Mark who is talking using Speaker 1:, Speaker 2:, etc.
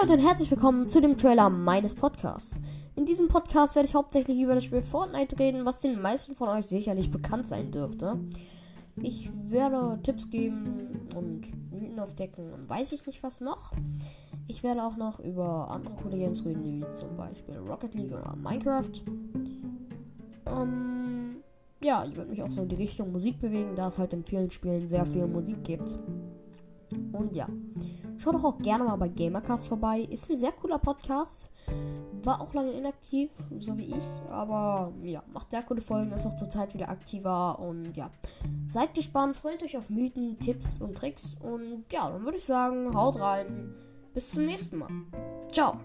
Speaker 1: Leute und herzlich willkommen zu dem Trailer meines Podcasts. In diesem Podcast werde ich hauptsächlich über das Spiel Fortnite reden, was den meisten von euch sicherlich bekannt sein dürfte. Ich werde Tipps geben und Mythen aufdecken und weiß ich nicht was noch. Ich werde auch noch über andere coole Games reden, wie zum Beispiel Rocket League oder Minecraft. Ähm, ja, ich werde mich auch so in die Richtung Musik bewegen, da es halt in vielen Spielen sehr viel Musik gibt. Und ja, schaut doch auch gerne mal bei Gamercast vorbei. Ist ein sehr cooler Podcast. War auch lange inaktiv, so wie ich. Aber ja, macht sehr coole Folgen, ist auch zurzeit wieder aktiver. Und ja, seid gespannt, freut euch auf Mythen, Tipps und Tricks. Und ja, dann würde ich sagen, haut rein. Bis zum nächsten Mal. Ciao.